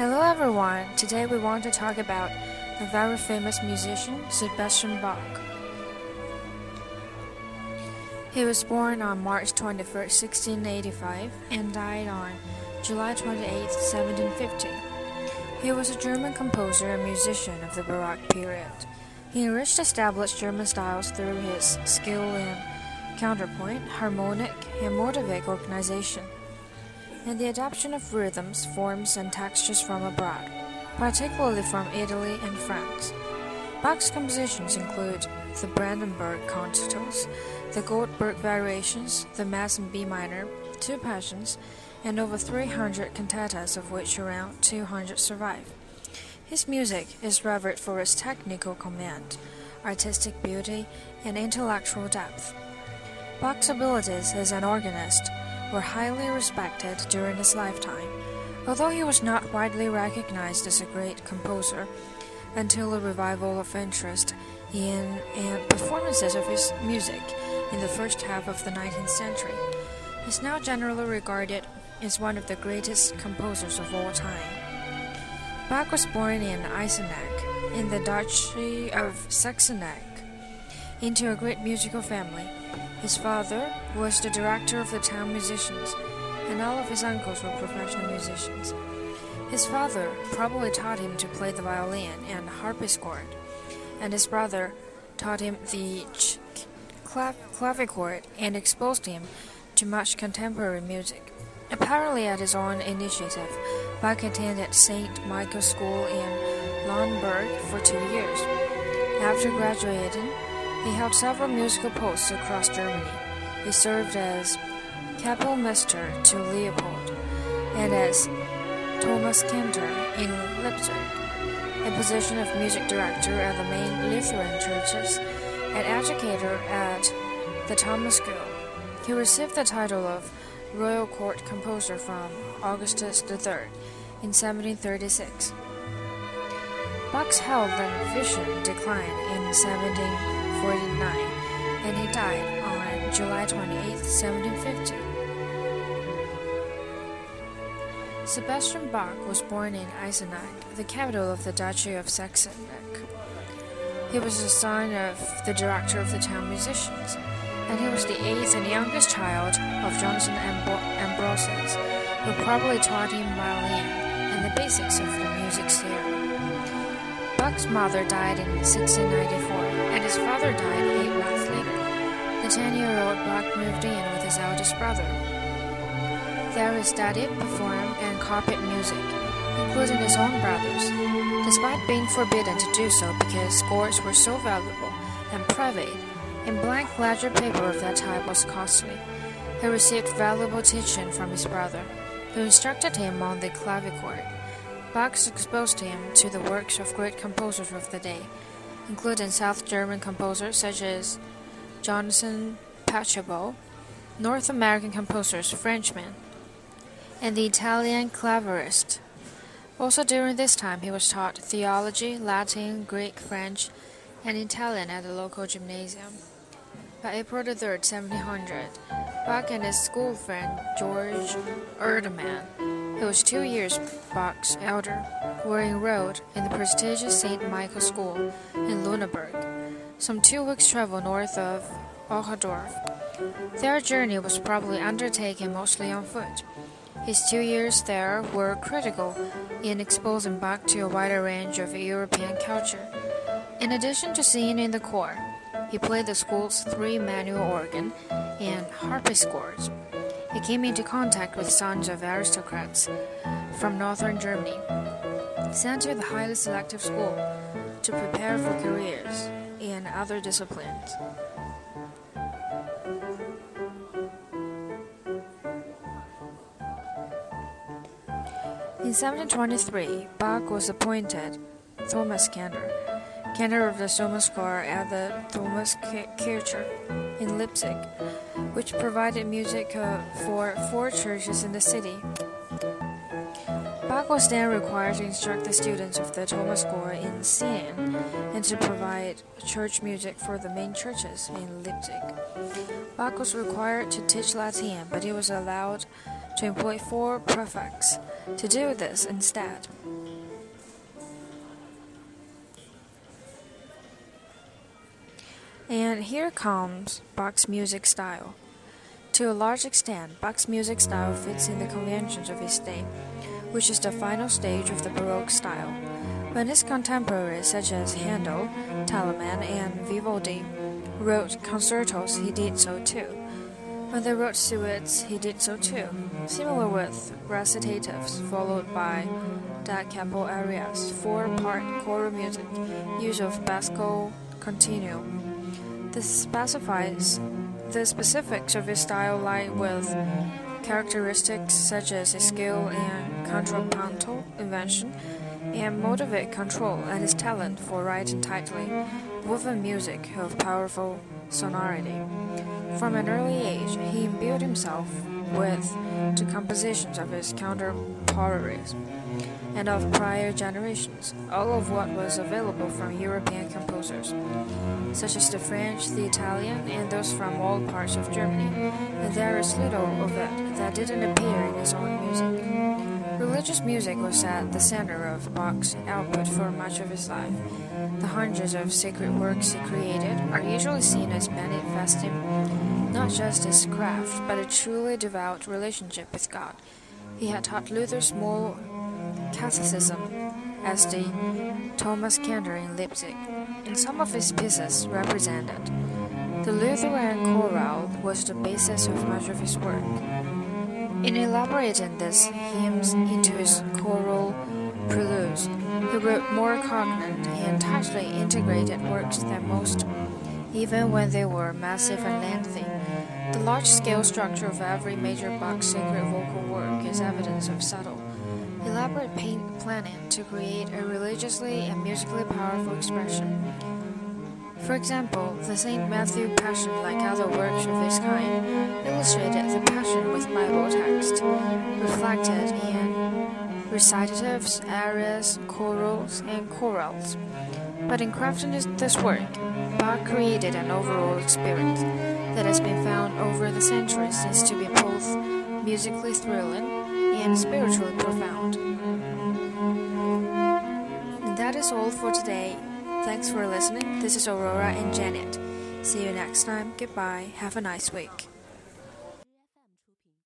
Hello everyone. Today we want to talk about the very famous musician, Sebastian Bach. He was born on March 21, 1685, and died on July 28, 1750. He was a German composer and musician of the Baroque period. He enriched established German styles through his skill in counterpoint, harmonic, and motivic organization and the adoption of rhythms, forms, and textures from abroad, particularly from Italy and France. Bach's compositions include the Brandenburg concertos, the Goldberg variations, the Mass in B minor, two Passions, and over 300 cantatas, of which around 200 survive. His music is revered for its technical command, artistic beauty, and intellectual depth. Bach's abilities as an organist were highly respected during his lifetime, although he was not widely recognized as a great composer until a revival of interest in and performances of his music in the first half of the 19th century. He is now generally regarded as one of the greatest composers of all time. Bach was born in Eisenach, in the Duchy of Saxe-Eisenach, into a great musical family. His father was the director of the town musicians, and all of his uncles were professional musicians. His father probably taught him to play the violin and harpsichord, and his brother taught him the clav clavichord and exposed him to much contemporary music. Apparently, at his own initiative, Bach attended St. Michael's School in Lüneburg for two years. After graduating, he held several musical posts across Germany. He served as Kapellmeister to Leopold and as Thomas Thomaskantor in Leipzig, a position of music director at the main Lutheran churches, and educator at the Thomas School. He received the title of Royal Court Composer from Augustus III in 1736. Bach's health and vision declined in 17. 49, and he died on July 28, 1750. Sebastian Bach was born in Eisenach, the capital of the Duchy of Saxe-Eisenach. He was the son of the director of the town musicians, and he was the eighth and youngest child of Johann Ambrosius, who probably taught him violin and the basics of the music theory. Bach's mother died in 1694, and his father died eight months later. The 10 year old Bach moved in with his eldest brother. There he studied, performed, and copied music, including his own brothers, despite being forbidden to do so because scores were so valuable and private, and blank ledger paper of that type was costly. He received valuable teaching from his brother, who instructed him on the clavichord. Bach exposed him to the works of great composers of the day, including South German composers such as Johann Pachelbel, North American composers Frenchmen, and the Italian clavier. Also during this time he was taught theology, Latin, Greek, French, and Italian at the local gymnasium. By April 3, 1700, Bach and his school friend Georg Erdmann who was two years Bach's elder, were enrolled in the prestigious St. Michael School in Lüneburg, some two weeks' travel north of Ohrdruf. Their journey was probably undertaken mostly on foot. His two years there were critical in exposing Bach to a wider range of European culture. In addition to singing in the choir, he played the school's three manual organ and harpsichords. He came into contact with sons of aristocrats from northern Germany, sent to the highly selective school to prepare for careers in other disciplines. In 1723, Bach was appointed Thomaskantor, cantor of the Thomaschor at the Thomaskirche in Leipzig which provided music uh, for four churches in the city. Bach was then required to instruct the students of the Thomaschor in singing and to provide church music for the main churches in Leipzig. Bach was required to teach Latin, but he was allowed to employ four prefix to do this instead. And here comes Bach's music style. To a large extent, Bach's music style fits in the conventions of his day, which is the final stage of the Baroque style. When his contemporaries such as Handel, Telemann, and Vivaldi wrote concertos, he did so too. When they wrote suites, he did so too. Similar with recitatives, followed by da capo arias, four-part choral music, use of basso continuo. This specifies the specifics of his style lie with characteristics such as his skill in contrapuntal invention and motivic control and his talent for writing tightly, woven music of powerful sonority. From an early age, he imbued himself with to compositions of his contemporaries and of prior generations, all of what was available from European composers, such as the French, the Italian, and those from all parts of Germany, and there is little of it that didn't appear in his own music. Religious music was at the center of Bach's output for much of his life. The hundreds of sacred works he created are usually seen as manifesting not just his craft, but a truly devout relationship with God. He had taught Luther's moral Catholicism as the Thomas Cantor in Leipzig, and some of his pieces represented. The Lutheran chorale was the basis of much of his work. In elaborating these hymns into his choral preludes, he wrote more cognate and tightly integrated works than most, even when they were massive and lengthy. The large scale structure of every major Bach sacred vocal work is evidence of subtle elaborate planning to create a religiously and musically powerful expression. For example, the St. Matthew Passion, like other works of this kind, illustrated the Passion with Bible text, reflected in recitatives, arias, chorals, and chorales. But in crafting this work, Bach created an overall experience that has been found over the centuries since to be both musically thrilling and spiritually profound. And that is all for today. Thanks for listening. This is Aurora and Janet. See you next time. Goodbye. Have a nice week.